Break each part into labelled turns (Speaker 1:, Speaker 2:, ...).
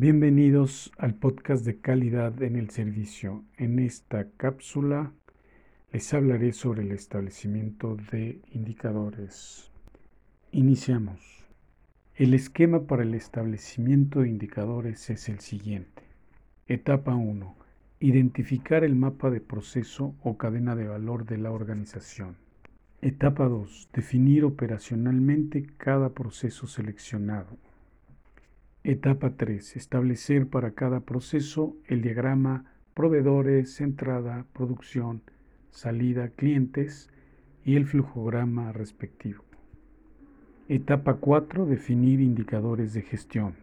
Speaker 1: Bienvenidos al podcast de calidad en el servicio. En esta cápsula les hablaré sobre el establecimiento de indicadores. Iniciamos. El esquema para el establecimiento de indicadores es el siguiente. Etapa 1. Identificar el mapa de proceso o cadena de valor de la organización. Etapa 2. Definir operacionalmente cada proceso seleccionado. Etapa 3. Establecer para cada proceso el diagrama proveedores, entrada, producción, salida, clientes y el flujograma respectivo. Etapa 4. Definir indicadores de gestión.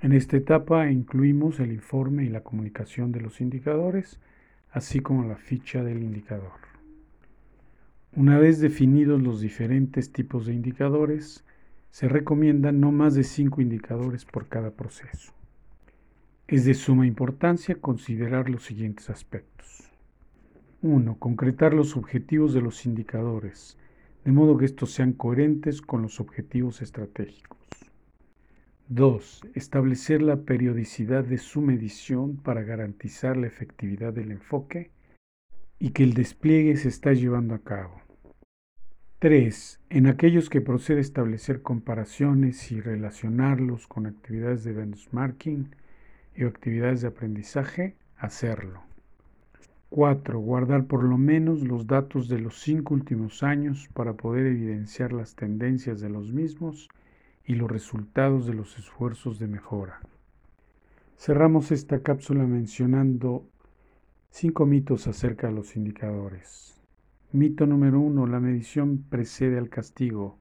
Speaker 1: En esta etapa incluimos el informe y la comunicación de los indicadores, así como la ficha del indicador. Una vez definidos los diferentes tipos de indicadores, se recomienda no más de cinco indicadores por cada proceso. Es de suma importancia considerar los siguientes aspectos. 1. Concretar los objetivos de los indicadores, de modo que estos sean coherentes con los objetivos estratégicos. 2. Establecer la periodicidad de su medición para garantizar la efectividad del enfoque y que el despliegue se está llevando a cabo. 3. En aquellos que procede establecer comparaciones y relacionarlos con actividades de benchmarking y actividades de aprendizaje, hacerlo. 4. Guardar por lo menos los datos de los cinco últimos años para poder evidenciar las tendencias de los mismos y los resultados de los esfuerzos de mejora. Cerramos esta cápsula mencionando cinco mitos acerca de los indicadores. Mito número uno, la medición precede al castigo.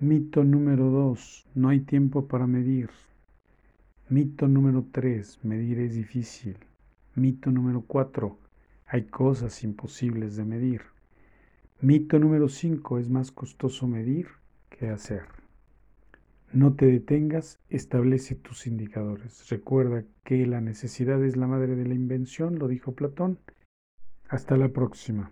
Speaker 1: Mito número dos, no hay tiempo para medir. Mito número tres, medir es difícil. Mito número cuatro, hay cosas imposibles de medir. Mito número cinco, es más costoso medir que hacer. No te detengas, establece tus indicadores. Recuerda que la necesidad es la madre de la invención, lo dijo Platón. Hasta la próxima.